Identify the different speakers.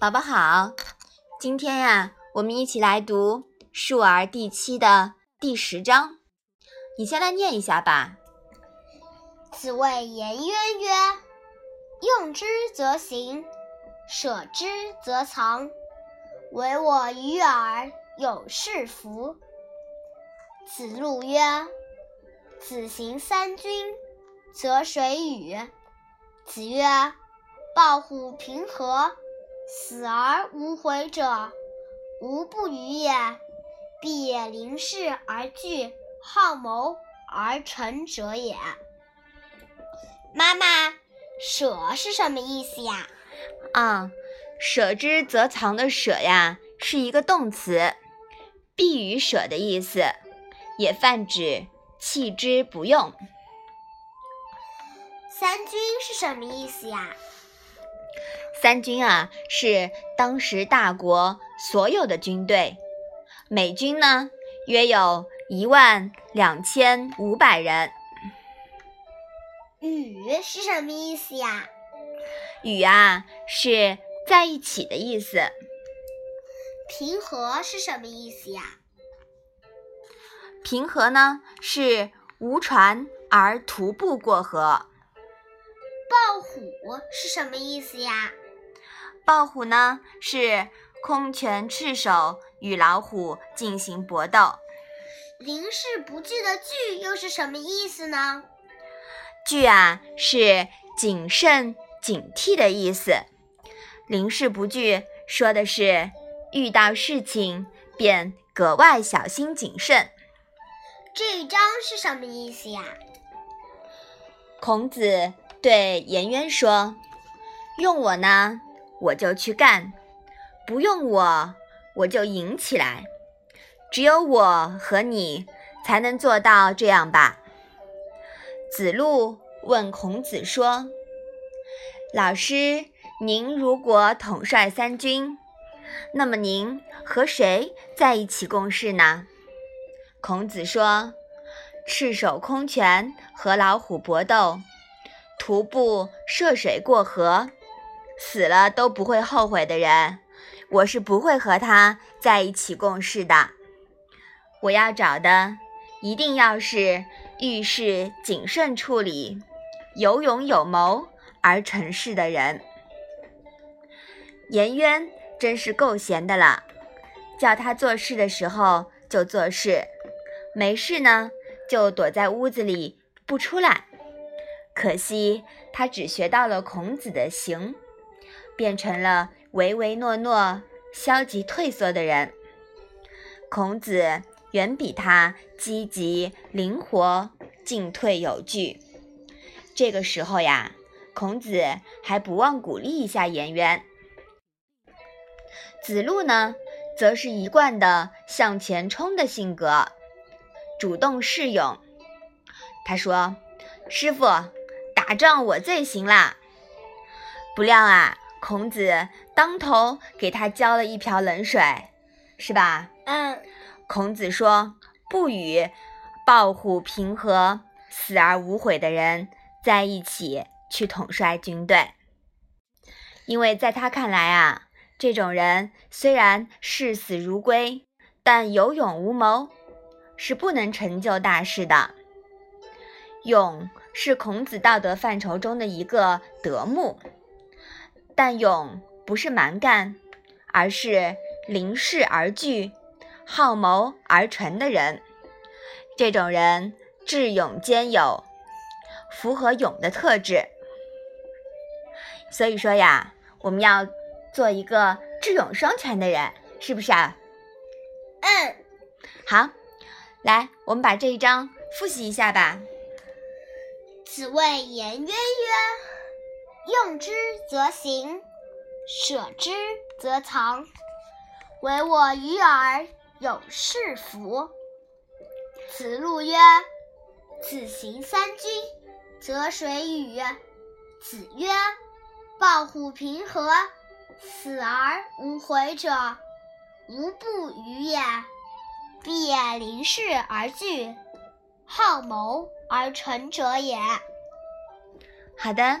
Speaker 1: 宝宝好，今天呀，我们一起来读《述而》第七的第十章。你先来念一下吧。
Speaker 2: 子谓颜渊曰：“用之则行，舍之则藏。唯我与尔有是夫。”子路曰：“子行三军，则谁与？”子曰：“抱虎平和。”死而无悔者，无不与也。必也临事而惧，好谋而成者也。妈妈，舍是什么意思呀？
Speaker 1: 啊，舍之则藏的舍呀，是一个动词，必与舍的意思，也泛指弃之不用。
Speaker 2: 三军是什么意思呀？
Speaker 1: 三军啊，是当时大国所有的军队，美军呢约有一万两千五百人。
Speaker 2: 与是什么意思呀？
Speaker 1: 与啊是在一起的意思。
Speaker 2: 平和是什么意思呀？
Speaker 1: 平和呢是无船而徒步过河。
Speaker 2: 抱虎是什么意思呀？
Speaker 1: 抱虎呢，是空拳赤手与老虎进行搏斗。
Speaker 2: 临事不惧的惧又是什么意思呢？
Speaker 1: 惧啊，是谨慎警惕的意思。临事不惧，说的是遇到事情便格外小心谨慎。
Speaker 2: 这一章是什么意思呀？
Speaker 1: 孔子对颜渊说：“用我呢？”我就去干，不用我，我就赢起来。只有我和你才能做到这样吧？子路问孔子说：“老师，您如果统帅三军，那么您和谁在一起共事呢？”孔子说：“赤手空拳和老虎搏斗，徒步涉水过河。”死了都不会后悔的人，我是不会和他在一起共事的。我要找的一定要是遇事谨慎处理、有勇有谋而成事的人。颜渊真是够闲的了，叫他做事的时候就做事，没事呢就躲在屋子里不出来。可惜他只学到了孔子的行。变成了唯唯诺诺、消极退缩的人。孔子远比他积极灵活、进退有据。这个时候呀，孔子还不忘鼓励一下颜渊。子路呢，则是一贯的向前冲的性格，主动示勇。他说：“师傅，打仗我最行啦。”不料啊。孔子当头给他浇了一瓢冷水，是吧？
Speaker 2: 嗯。
Speaker 1: 孔子说：“不与抱虎平和、死而无悔的人在一起去统帅军队，因为在他看来啊，这种人虽然视死如归，但有勇无谋，是不能成就大事的。勇是孔子道德范畴中的一个德目。”但勇不是蛮干，而是临事而惧、好谋而成的人。这种人智勇兼有，符合勇的特质。所以说呀，我们要做一个智勇双全的人，是不是啊？
Speaker 2: 嗯。
Speaker 1: 好，来，我们把这一章复习一下吧。
Speaker 2: 子谓颜渊曰。用之则行，舍之则藏。唯我与尔有是夫。子路曰：“子行三军，则谁与？”子曰：“抱虎平和，死而无悔者，无不与也。必也临事而惧，好谋而成者也。”
Speaker 1: 好的。